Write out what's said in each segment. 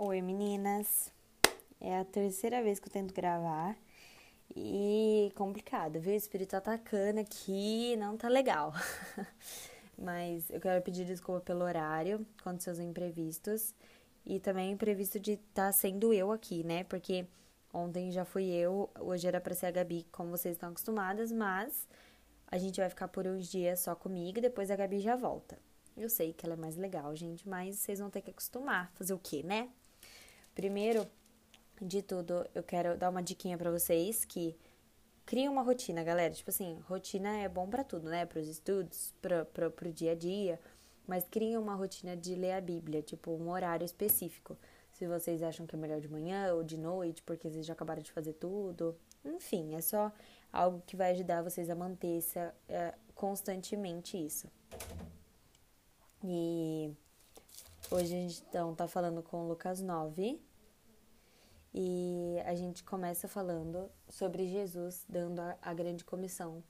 Oi meninas, é a terceira vez que eu tento gravar e complicado, viu? O espírito atacando aqui não tá legal. Mas eu quero pedir desculpa pelo horário, com seus imprevistos e também o imprevisto de estar tá sendo eu aqui, né? Porque ontem já fui eu, hoje era pra ser a Gabi, como vocês estão acostumadas, mas a gente vai ficar por uns dias só comigo e depois a Gabi já volta. Eu sei que ela é mais legal, gente, mas vocês vão ter que acostumar. Fazer o quê, né? Primeiro de tudo, eu quero dar uma diquinha para vocês que cria uma rotina, galera. Tipo assim, rotina é bom para tudo, né? Para os estudos, para pro dia a dia, mas cria uma rotina de ler a Bíblia, tipo um horário específico. Se vocês acham que é melhor de manhã ou de noite, porque vocês já acabaram de fazer tudo. Enfim, é só algo que vai ajudar vocês a manter essa, é, constantemente isso. E hoje a gente então tá falando com Lucas 9, e a gente começa falando sobre Jesus dando a, a grande comissão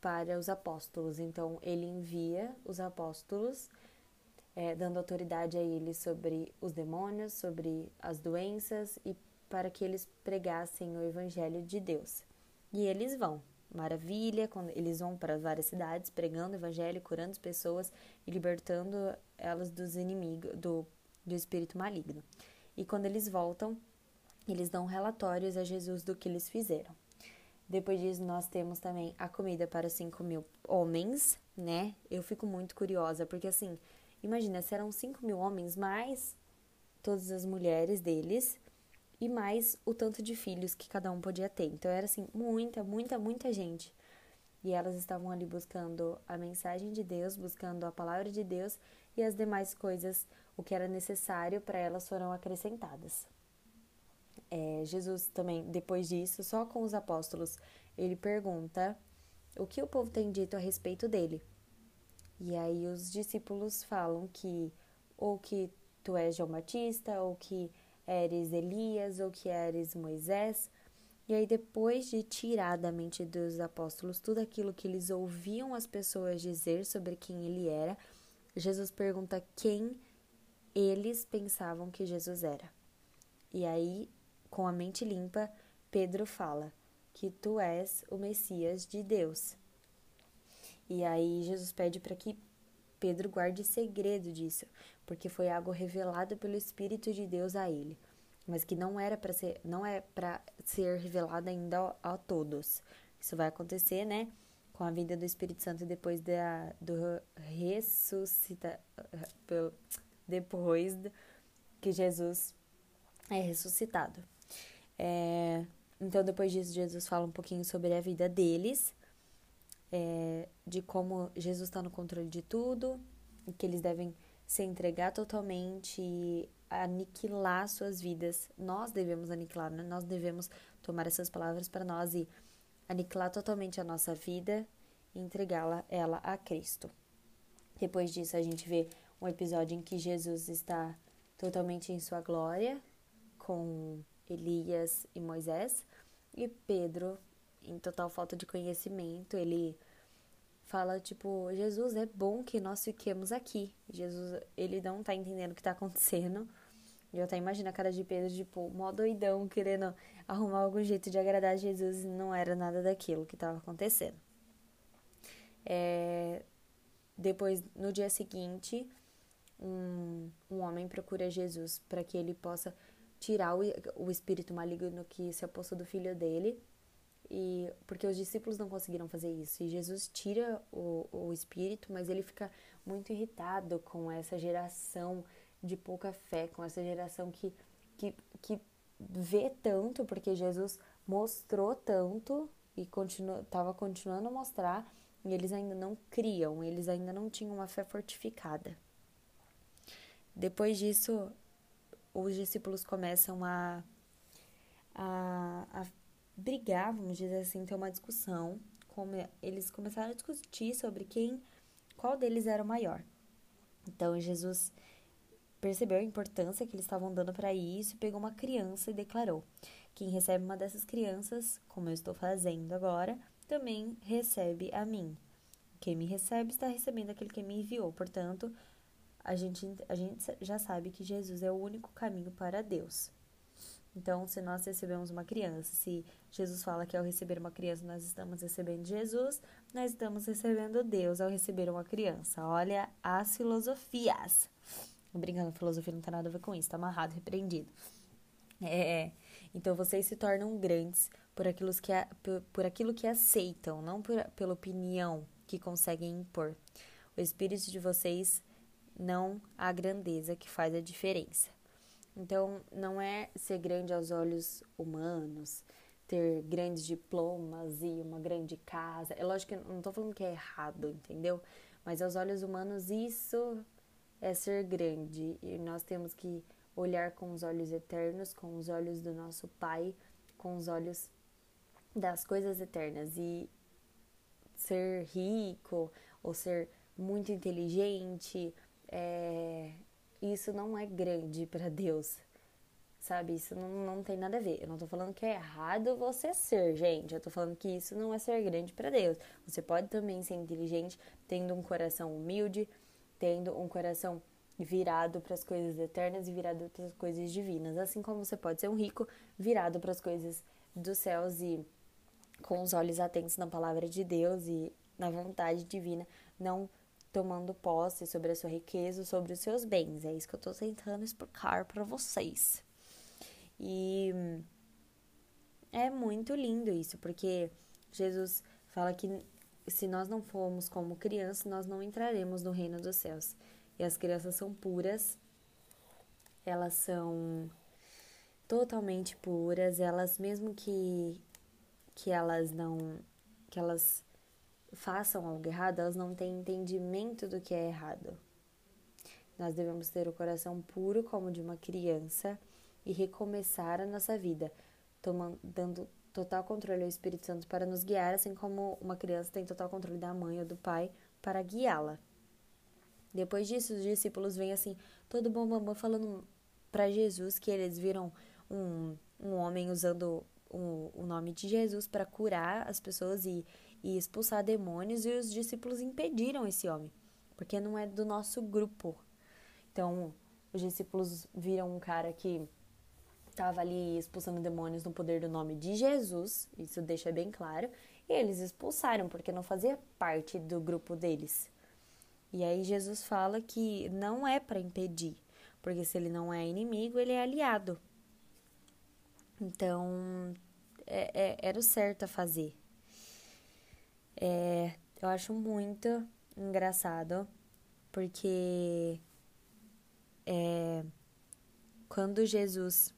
para os apóstolos. Então, ele envia os apóstolos, é, dando autoridade a eles sobre os demônios, sobre as doenças e para que eles pregassem o evangelho de Deus. E eles vão. Maravilha, quando eles vão para várias cidades pregando o evangelho, curando as pessoas e libertando elas dos inimigos, do, do espírito maligno. E quando eles voltam, eles dão relatórios a Jesus do que eles fizeram. Depois disso, nós temos também a comida para 5 mil homens, né? Eu fico muito curiosa, porque assim, imagina, serão 5 mil homens, mais todas as mulheres deles e mais o tanto de filhos que cada um podia ter. Então era assim, muita, muita, muita gente. E elas estavam ali buscando a mensagem de Deus, buscando a palavra de Deus e as demais coisas, o que era necessário para elas foram acrescentadas é, Jesus também, depois disso, só com os apóstolos, ele pergunta o que o povo tem dito a respeito dele. E aí os discípulos falam que ou que tu és João Batista, ou que eres Elias, ou que eres Moisés. E aí, depois de tirar da mente dos apóstolos tudo aquilo que eles ouviam as pessoas dizer sobre quem ele era, Jesus pergunta quem eles pensavam que Jesus era. E aí com a mente limpa, Pedro fala que tu és o Messias de Deus. E aí Jesus pede para que Pedro guarde segredo disso, porque foi algo revelado pelo Espírito de Deus a ele, mas que não era para ser, não é para ser revelado ainda a, todos. Isso vai acontecer, né, com a vinda do Espírito Santo depois da do ressuscita depois que Jesus é ressuscitado. É, então, depois disso, Jesus fala um pouquinho sobre a vida deles, é, de como Jesus está no controle de tudo, e que eles devem se entregar totalmente e aniquilar suas vidas. Nós devemos aniquilar, né? nós devemos tomar essas palavras para nós e aniquilar totalmente a nossa vida e entregá-la ela a Cristo. Depois disso, a gente vê um episódio em que Jesus está totalmente em sua glória, com Elias e Moisés, e Pedro, em total falta de conhecimento, ele fala tipo, Jesus, é bom que nós fiquemos aqui. Jesus, ele não tá entendendo o que tá acontecendo. Eu até imagino a cara de Pedro, tipo, mó doidão, querendo arrumar algum jeito de agradar Jesus, e não era nada daquilo que estava acontecendo. É... Depois, no dia seguinte, um, um homem procura Jesus para que ele possa tirar o, o espírito maligno que se apossou do filho dele. E porque os discípulos não conseguiram fazer isso. E Jesus tira o, o espírito, mas ele fica muito irritado com essa geração de pouca fé, com essa geração que, que, que vê tanto, porque Jesus mostrou tanto e estava continuando a mostrar, e eles ainda não criam, eles ainda não tinham uma fé fortificada. Depois disso, os discípulos começam a, a, a brigar, vamos dizer assim, ter uma discussão. Como eles começaram a discutir sobre quem, qual deles era o maior. Então Jesus percebeu a importância que eles estavam dando para isso, pegou uma criança e declarou: Quem recebe uma dessas crianças, como eu estou fazendo agora, também recebe a mim. Quem me recebe está recebendo aquele que me enviou. Portanto, a gente, a gente já sabe que Jesus é o único caminho para Deus. Então, se nós recebemos uma criança, se Jesus fala que ao receber uma criança nós estamos recebendo Jesus, nós estamos recebendo Deus ao receber uma criança. Olha as filosofias. Brincando, filosofia não tem nada a ver com isso, tá amarrado, repreendido. É, então vocês se tornam grandes por aquilo que, por, por aquilo que aceitam, não por, pela opinião que conseguem impor. O espírito de vocês não a grandeza que faz a diferença. Então, não é ser grande aos olhos humanos, ter grandes diplomas e uma grande casa. É lógico que não estou falando que é errado, entendeu? Mas aos olhos humanos, isso é ser grande. E nós temos que olhar com os olhos eternos, com os olhos do nosso Pai, com os olhos das coisas eternas. E ser rico ou ser muito inteligente, é, isso não é grande para Deus, sabe? Isso não, não tem nada a ver. Eu não tô falando que é errado você ser, gente. Eu tô falando que isso não é ser grande para Deus. Você pode também ser inteligente, tendo um coração humilde, tendo um coração virado para as coisas eternas e virado para as coisas divinas. Assim como você pode ser um rico virado para as coisas dos céus e com os olhos atentos na palavra de Deus e na vontade divina, não tomando posse sobre a sua riqueza, sobre os seus bens. É isso que eu estou tentando explicar para vocês. E é muito lindo isso, porque Jesus fala que se nós não formos como crianças, nós não entraremos no reino dos céus. E as crianças são puras, elas são totalmente puras, elas mesmo que que elas não que elas façam algo errado, elas não têm entendimento do que é errado. Nós devemos ter o coração puro como de uma criança e recomeçar a nossa vida, tomando, dando total controle ao Espírito Santo para nos guiar, assim como uma criança tem total controle da mãe ou do pai para guiá-la. Depois disso, os discípulos vêm assim, todo bom bambam falando para Jesus que eles viram um, um homem usando o, o nome de Jesus para curar as pessoas e e expulsar demônios, e os discípulos impediram esse homem, porque não é do nosso grupo. Então, os discípulos viram um cara que estava ali expulsando demônios no poder do nome de Jesus, isso deixa bem claro, e eles expulsaram, porque não fazia parte do grupo deles. E aí Jesus fala que não é para impedir, porque se ele não é inimigo, ele é aliado. Então, é, é, era o certo a fazer. É, eu acho muito engraçado, porque é, quando Jesus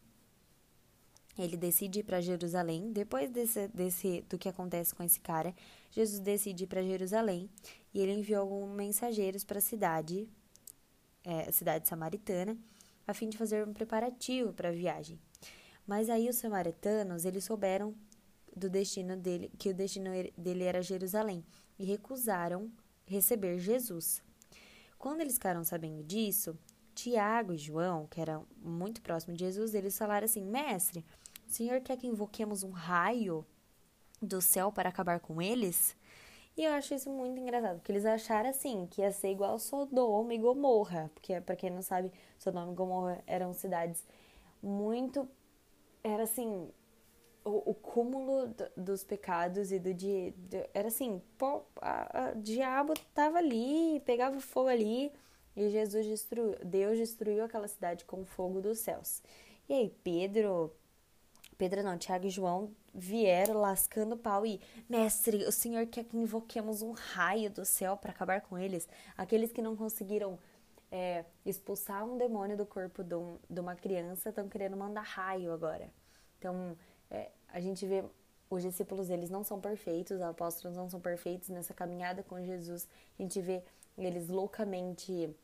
ele decide ir para Jerusalém, depois desse, desse, do que acontece com esse cara, Jesus decide ir para Jerusalém e ele enviou alguns mensageiros para a cidade, é, cidade samaritana, a fim de fazer um preparativo para a viagem. Mas aí os samaritanos, eles souberam do destino dele, que o destino dele era Jerusalém, e recusaram receber Jesus. Quando eles ficaram sabendo disso, Tiago e João, que eram muito próximos de Jesus, eles falaram assim: Mestre, o senhor quer que invoquemos um raio do céu para acabar com eles? E eu acho isso muito engraçado, porque eles acharam assim, que ia ser igual Sodoma e Gomorra, porque para quem não sabe, Sodoma e Gomorra eram cidades muito era assim, o, o cúmulo do, dos pecados e do de, de era assim, pô, a, a, diabo tava ali, pegava fogo ali, e Jesus destruiu, Deus destruiu aquela cidade com o fogo dos céus. E aí Pedro, Pedro não, Tiago e João vieram lascando o pau e, mestre, o Senhor quer que invoquemos um raio do céu para acabar com eles, aqueles que não conseguiram é, expulsar um demônio do corpo de, um, de uma criança estão querendo mandar raio agora. Então, é, a gente vê os discípulos, eles não são perfeitos, os apóstolos não são perfeitos nessa caminhada com Jesus. A gente vê eles loucamente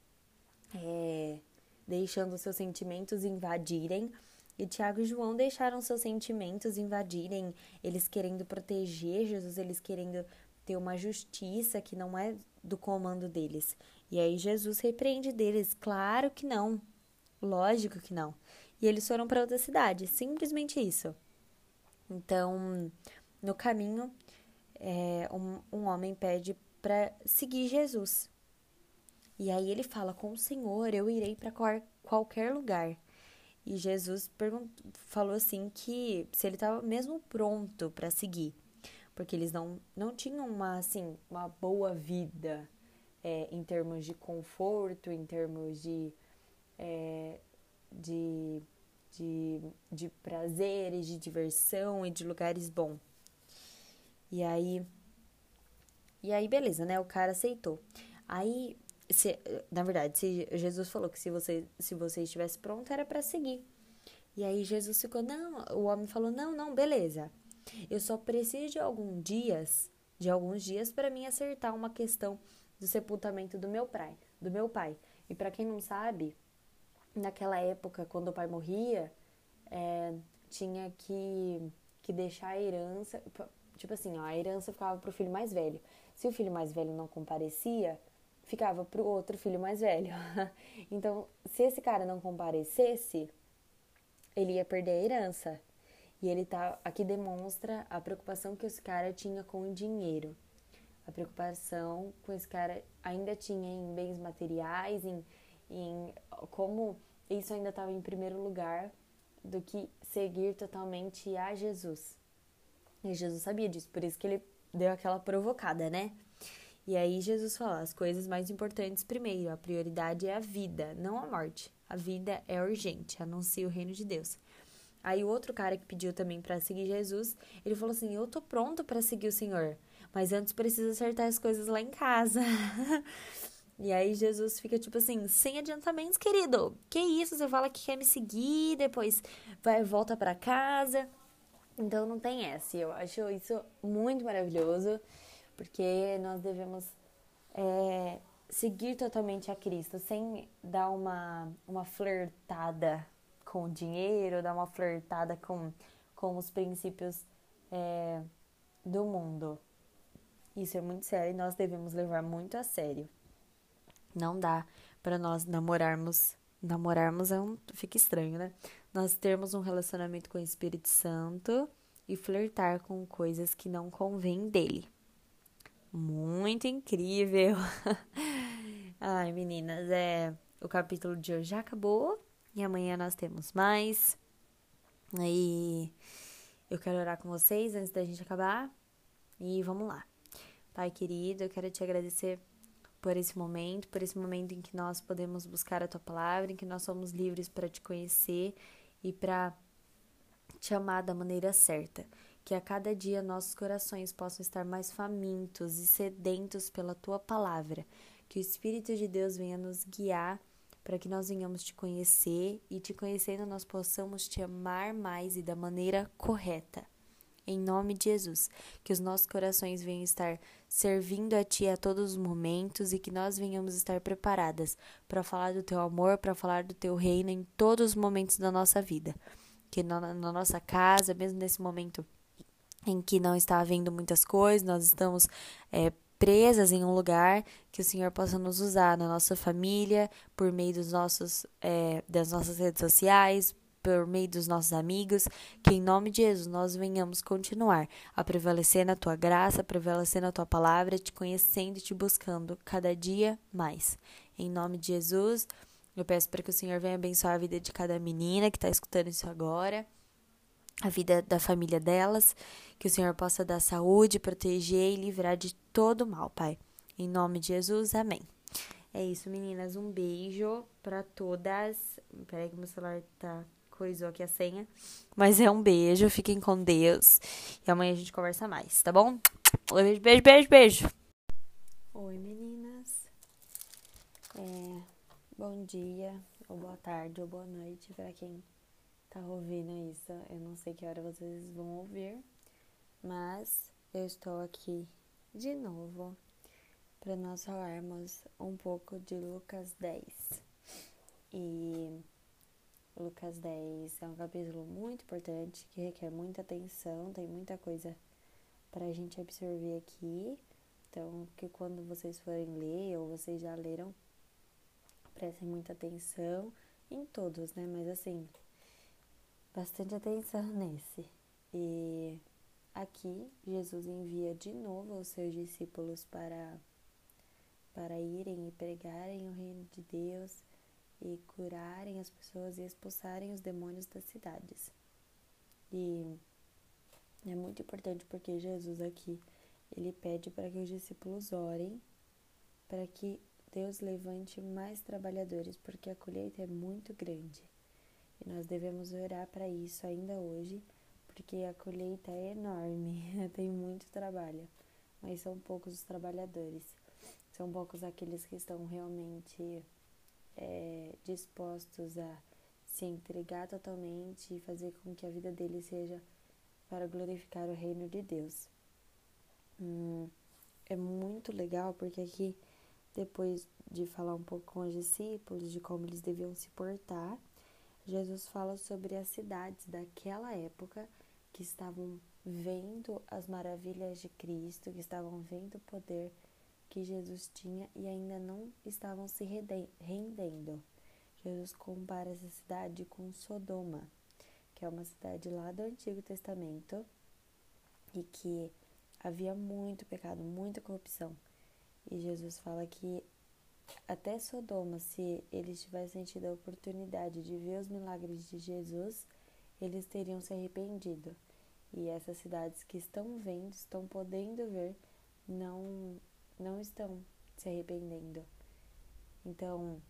é, deixando seus sentimentos invadirem. E Tiago e João deixaram seus sentimentos invadirem, eles querendo proteger Jesus, eles querendo ter uma justiça que não é do comando deles. E aí Jesus repreende deles, claro que não, lógico que não. E eles foram para outra cidade, simplesmente isso. Então, no caminho, é, um, um homem pede para seguir Jesus. E aí ele fala: Com o Senhor eu irei para qualquer lugar. E Jesus falou assim que se ele estava mesmo pronto para seguir, porque eles não, não tinham uma assim uma boa vida é, em termos de conforto, em termos de, é, de, de, de prazeres, de diversão e de lugares bons. E aí, e aí beleza, né? O cara aceitou. Aí se, na verdade, se Jesus falou que se você, se você estivesse pronto, era para seguir. E aí Jesus ficou, não, o homem falou, não, não, beleza. Eu só preciso de alguns dias, de alguns dias para mim acertar uma questão do sepultamento do meu pai, do meu pai. E para quem não sabe, naquela época, quando o pai morria, é, tinha que, que deixar a herança, tipo assim, ó, a herança ficava pro filho mais velho. Se o filho mais velho não comparecia, ficava pro outro filho mais velho. então, se esse cara não comparecesse, ele ia perder a herança. E ele tá aqui demonstra a preocupação que esse cara tinha com o dinheiro. A preocupação com esse cara ainda tinha em bens materiais, em, em como isso ainda estava em primeiro lugar do que seguir totalmente a Jesus. E Jesus sabia disso, por isso que ele deu aquela provocada, né? E aí Jesus fala as coisas mais importantes primeiro, a prioridade é a vida, não a morte. A vida é urgente, anuncia o reino de Deus. Aí o outro cara que pediu também para seguir Jesus, ele falou assim: "Eu tô pronto para seguir o Senhor, mas antes preciso acertar as coisas lá em casa". e aí Jesus fica tipo assim, sem adiantamentos, querido. Que isso? Você fala que quer me seguir, depois vai volta para casa. Então não tem essa. Eu acho isso muito maravilhoso porque nós devemos é, seguir totalmente a Cristo, sem dar uma, uma flertada com o dinheiro, dar uma flertada com, com os princípios é, do mundo. Isso é muito sério e nós devemos levar muito a sério. Não dá para nós namorarmos. Namorarmos é um, fica estranho, né? Nós termos um relacionamento com o Espírito Santo e flertar com coisas que não convêm dele muito incrível. Ai, meninas, é o capítulo de hoje já acabou e amanhã nós temos mais. Aí eu quero orar com vocês antes da gente acabar. E vamos lá. Pai querido, eu quero te agradecer por esse momento, por esse momento em que nós podemos buscar a tua palavra, em que nós somos livres para te conhecer e para te amar da maneira certa que a cada dia nossos corações possam estar mais famintos e sedentos pela tua palavra, que o Espírito de Deus venha nos guiar para que nós venhamos te conhecer e te conhecendo nós possamos te amar mais e da maneira correta. Em nome de Jesus, que os nossos corações venham estar servindo a Ti a todos os momentos e que nós venhamos estar preparadas para falar do Teu amor, para falar do Teu reino em todos os momentos da nossa vida. Que na, na nossa casa, mesmo nesse momento em que não está havendo muitas coisas, nós estamos é, presas em um lugar que o Senhor possa nos usar na nossa família, por meio dos nossos, é, das nossas redes sociais, por meio dos nossos amigos, que em nome de Jesus nós venhamos continuar a prevalecer na tua graça, prevalecer na tua palavra, te conhecendo e te buscando cada dia mais. Em nome de Jesus, eu peço para que o Senhor venha abençoar a vida de cada menina que está escutando isso agora a vida da família delas, que o Senhor possa dar saúde, proteger e livrar de todo mal, Pai. Em nome de Jesus, amém. É isso, meninas. Um beijo para todas. Peraí que meu celular tá coisou aqui a senha. Mas é um beijo, fiquem com Deus. E amanhã a gente conversa mais, tá bom? Beijo, beijo, beijo, beijo. Oi, meninas. É, bom dia, ou boa tarde, ou boa noite para quem tá ouvindo isso. Eu não sei que hora vocês vão ouvir, mas eu estou aqui de novo para nós falarmos um pouco de Lucas 10. E Lucas 10 é um capítulo muito importante que requer muita atenção, tem muita coisa para a gente absorver aqui. Então, que quando vocês forem ler ou vocês já leram, prestem muita atenção em todos, né? Mas assim, bastante atenção nesse. E aqui Jesus envia de novo os seus discípulos para para irem e pregarem o reino de Deus e curarem as pessoas e expulsarem os demônios das cidades. E é muito importante porque Jesus aqui ele pede para que os discípulos orem para que Deus levante mais trabalhadores, porque a colheita é muito grande. E nós devemos orar para isso ainda hoje, porque a colheita é enorme, tem muito trabalho, mas são poucos os trabalhadores. São poucos aqueles que estão realmente é, dispostos a se entregar totalmente e fazer com que a vida deles seja para glorificar o reino de Deus. Hum, é muito legal porque aqui, depois de falar um pouco com os discípulos de como eles deviam se portar, Jesus fala sobre as cidades daquela época que estavam vendo as maravilhas de Cristo, que estavam vendo o poder que Jesus tinha e ainda não estavam se rendendo. Jesus compara essa cidade com Sodoma, que é uma cidade lá do Antigo Testamento e que havia muito pecado, muita corrupção. E Jesus fala que até Sodoma, se eles tivessem tido a oportunidade de ver os milagres de Jesus, eles teriam se arrependido. E essas cidades que estão vendo, estão podendo ver, não, não estão se arrependendo. Então,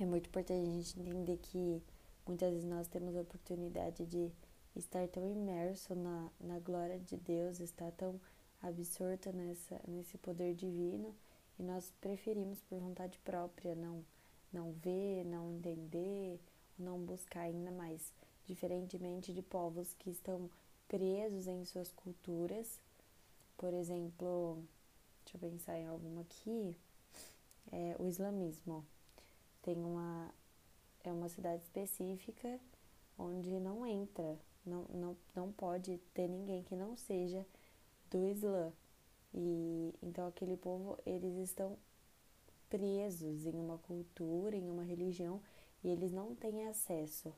é muito importante a gente entender que muitas vezes nós temos a oportunidade de estar tão imerso na, na glória de Deus, estar tão absorto nessa, nesse poder divino e nós preferimos por vontade própria não, não ver, não entender, não buscar ainda mais, diferentemente de povos que estão presos em suas culturas. Por exemplo, deixa eu pensar em alguma aqui, é, o islamismo. Tem uma, é uma cidade específica onde não entra não, não, não pode ter ninguém que não seja do Islã. E então aquele povo, eles estão presos em uma cultura, em uma religião, e eles não têm acesso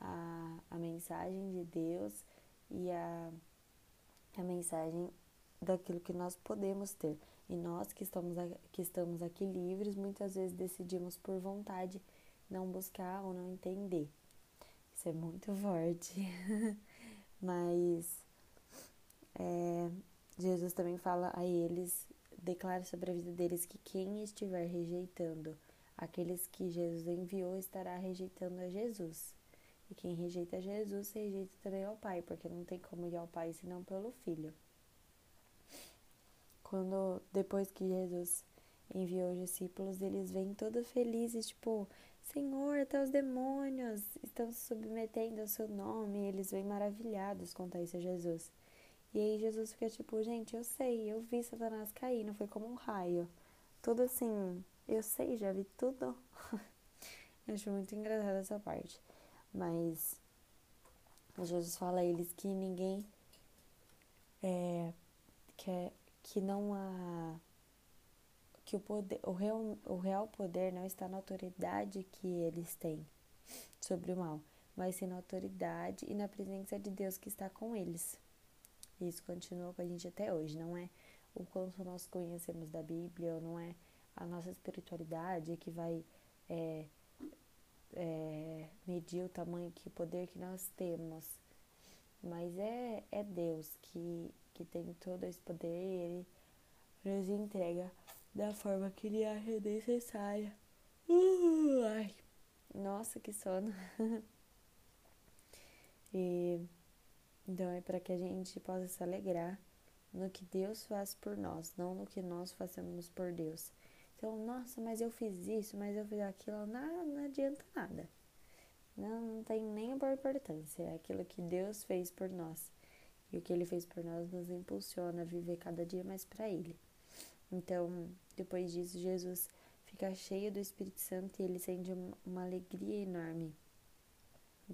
à, à mensagem de Deus e à, à mensagem daquilo que nós podemos ter. E nós que estamos, que estamos aqui livres, muitas vezes decidimos por vontade não buscar ou não entender. Isso é muito forte. Mas é, Jesus também fala a eles, declara sobre a vida deles que quem estiver rejeitando aqueles que Jesus enviou estará rejeitando a Jesus. E quem rejeita Jesus, rejeita também ao Pai, porque não tem como ir ao Pai senão pelo Filho. Quando depois que Jesus enviou os discípulos, eles vêm todos felizes, tipo, Senhor, até os demônios estão se submetendo ao seu nome. Eles vêm maravilhados contar isso a Jesus. E aí Jesus fica tipo, gente, eu sei, eu vi Satanás cair, não foi como um raio. Tudo assim, eu sei, já vi tudo. acho muito engraçada essa parte. Mas Jesus fala a eles que ninguém é, que, é, que não há que o, poder, o, real, o real poder não está na autoridade que eles têm sobre o mal, mas sim na autoridade e na presença de Deus que está com eles. Isso continua com a gente até hoje, não é o quanto nós conhecemos da Bíblia, ou não é a nossa espiritualidade que vai é, é, medir o tamanho, que poder que nós temos, mas é, é Deus que, que tem todo esse poder Ele nos entrega da forma que ele acha necessária. Uh, ai, nossa, que sono. e então é para que a gente possa se alegrar no que Deus faz por nós, não no que nós fazemos por Deus. Então, nossa, mas eu fiz isso, mas eu fiz aquilo, não, não adianta nada. Não, não tem nem a importância. É aquilo que Deus fez por nós. E o que Ele fez por nós nos impulsiona a viver cada dia mais para Ele. Então, depois disso, Jesus fica cheio do Espírito Santo e ele sente uma alegria enorme.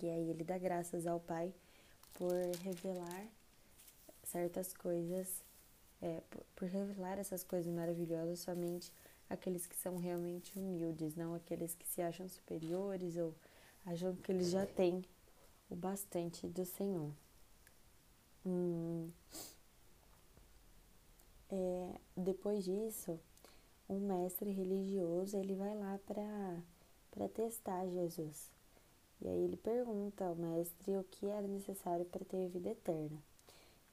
E aí ele dá graças ao Pai por revelar certas coisas, é, por, por revelar essas coisas maravilhosas somente aqueles que são realmente humildes, não aqueles que se acham superiores ou acham que eles já têm o bastante do Senhor. Hum, é, depois disso, um mestre religioso, ele vai lá para testar Jesus. E aí ele pergunta ao mestre o que era necessário para ter vida eterna.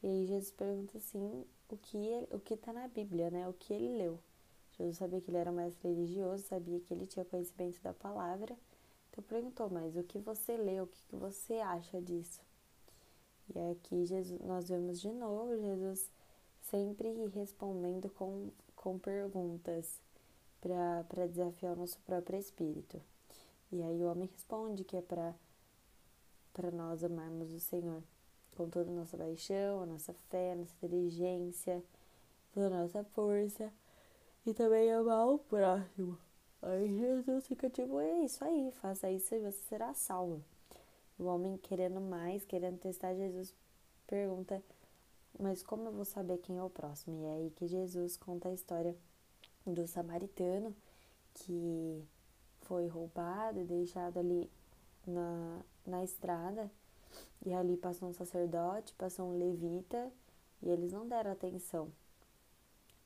E aí Jesus pergunta assim, o que o que está na Bíblia, né? O que ele leu. Jesus sabia que ele era um mestre religioso, sabia que ele tinha conhecimento da palavra. Então perguntou, mas o que você leu, o que você acha disso? E aqui Jesus, nós vemos de novo Jesus sempre respondendo com, com perguntas para desafiar o nosso próprio espírito. E aí o homem responde que é para nós amarmos o Senhor com toda a nossa paixão, a nossa fé, a nossa inteligência, toda a nossa força e também amar o próximo. Aí Jesus fica tipo, é isso aí, faça isso e você será salvo. O homem querendo mais, querendo testar Jesus, pergunta, mas como eu vou saber quem é o próximo? E é aí que Jesus conta a história do samaritano que foi roubado e deixado ali na, na estrada. E ali passou um sacerdote, passou um levita, e eles não deram atenção.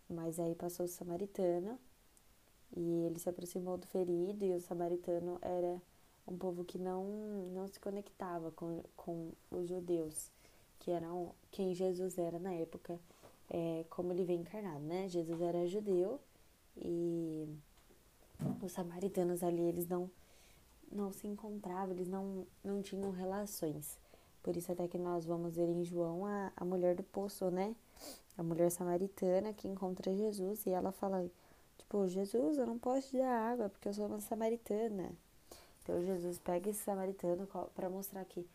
Mas aí passou o samaritano, e ele se aproximou do ferido, e o samaritano era um povo que não, não se conectava com, com os judeus, que eram quem Jesus era na época, é, como ele vem encarnado, né? Jesus era judeu e os samaritanos ali, eles não, não se encontravam, eles não, não tinham relações. Por isso até que nós vamos ver em João a, a mulher do poço, né? A mulher samaritana que encontra Jesus e ela fala, tipo, Jesus, eu não posso te dar água porque eu sou uma samaritana. Então Jesus pega esse samaritano para mostrar que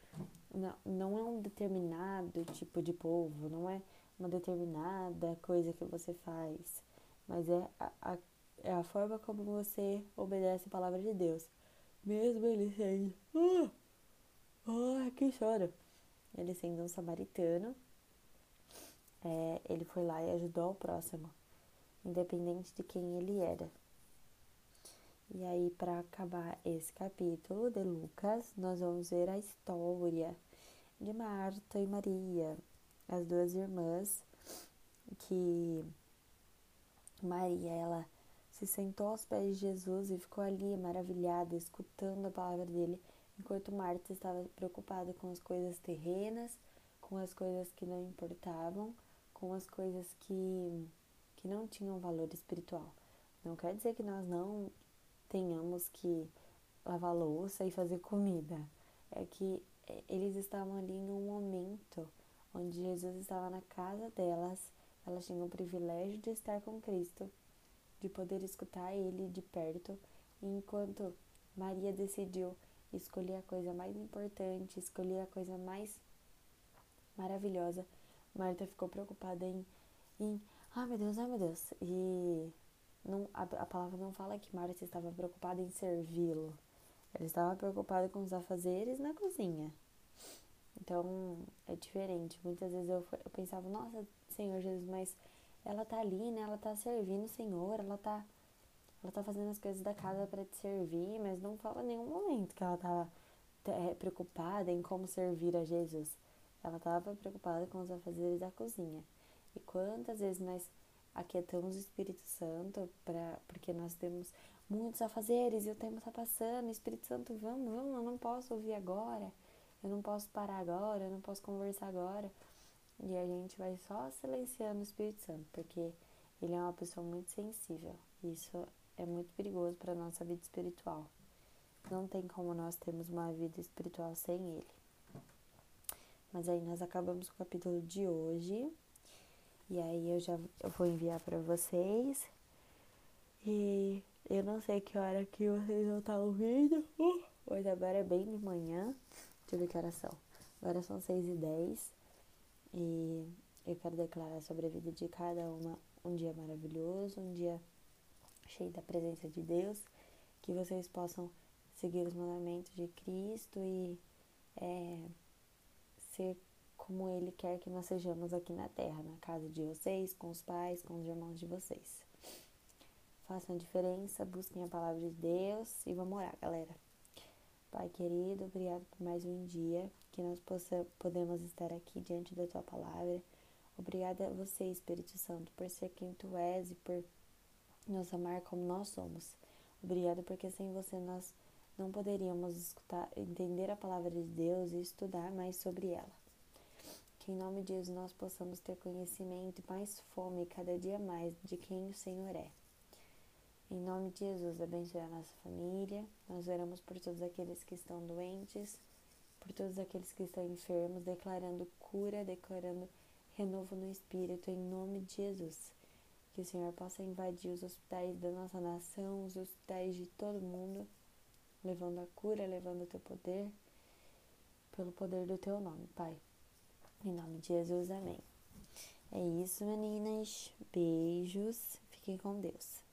não, não é um determinado tipo de povo, não é uma determinada coisa que você faz, mas é a, a é a forma como você obedece a palavra de Deus. Mesmo ele sendo. Ah, ah que chora. Ele sendo um samaritano, é, ele foi lá e ajudou o próximo, independente de quem ele era. E aí, para acabar esse capítulo de Lucas, nós vamos ver a história de Marta e Maria, as duas irmãs, que Maria, ela se sentou aos pés de Jesus e ficou ali maravilhada, escutando a palavra dele, enquanto Marta estava preocupada com as coisas terrenas, com as coisas que não importavam, com as coisas que, que não tinham valor espiritual. Não quer dizer que nós não tenhamos que lavar louça e fazer comida. É que é, eles estavam ali em um momento onde Jesus estava na casa delas, elas tinham o privilégio de estar com Cristo de poder escutar ele de perto, enquanto Maria decidiu escolher a coisa mais importante, escolher a coisa mais maravilhosa. Marta ficou preocupada em, em ai meu Deus, ai meu Deus. E não, a, a palavra não fala que Marta estava preocupada em servi-lo. Ela estava preocupada com os afazeres na cozinha. Então é diferente. Muitas vezes eu, eu pensava, nossa, Senhor Jesus, mas ela tá ali, né? Ela tá servindo o Senhor, ela tá ela tá fazendo as coisas da casa para te servir, mas não fala em nenhum momento que ela tava é, preocupada em como servir a Jesus. Ela estava preocupada com os afazeres da cozinha. E quantas vezes nós aquietamos o Espírito Santo para porque nós temos muitos afazeres e o tempo está passando, Espírito Santo, vamos, vamos, eu não posso ouvir agora, eu não posso parar agora, eu não posso conversar agora. E a gente vai só silenciando o Espírito Santo, porque ele é uma pessoa muito sensível. Isso é muito perigoso para a nossa vida espiritual. Não tem como nós termos uma vida espiritual sem ele. Mas aí nós acabamos o capítulo de hoje. E aí eu já eu vou enviar para vocês. E eu não sei que hora que vocês vão estar ouvindo. Uh, hoje agora é bem de manhã. Deixa eu ver que horas são. Agora são 6 e 10 e eu quero declarar sobre a vida de cada uma um dia maravilhoso, um dia cheio da presença de Deus, que vocês possam seguir os mandamentos de Cristo e é, ser como Ele quer que nós sejamos aqui na terra, na casa de vocês, com os pais, com os irmãos de vocês. Façam a diferença, busquem a palavra de Deus e vamos orar, galera. Pai querido, obrigado por mais um dia que nós possa, podemos estar aqui diante da tua palavra. Obrigada a você, Espírito Santo, por ser quem tu és e por nos amar como nós somos. Obrigado porque sem você nós não poderíamos escutar, entender a palavra de Deus e estudar mais sobre ela. Que em nome de Jesus nós possamos ter conhecimento e mais fome cada dia mais de quem o Senhor é. Em nome de Jesus, abençoe a nossa família. Nós oramos por todos aqueles que estão doentes, por todos aqueles que estão enfermos, declarando cura, declarando renovo no espírito, em nome de Jesus. Que o Senhor possa invadir os hospitais da nossa nação, os hospitais de todo mundo, levando a cura, levando o teu poder, pelo poder do teu nome, Pai. Em nome de Jesus, amém. É isso, meninas. Beijos. Fiquem com Deus.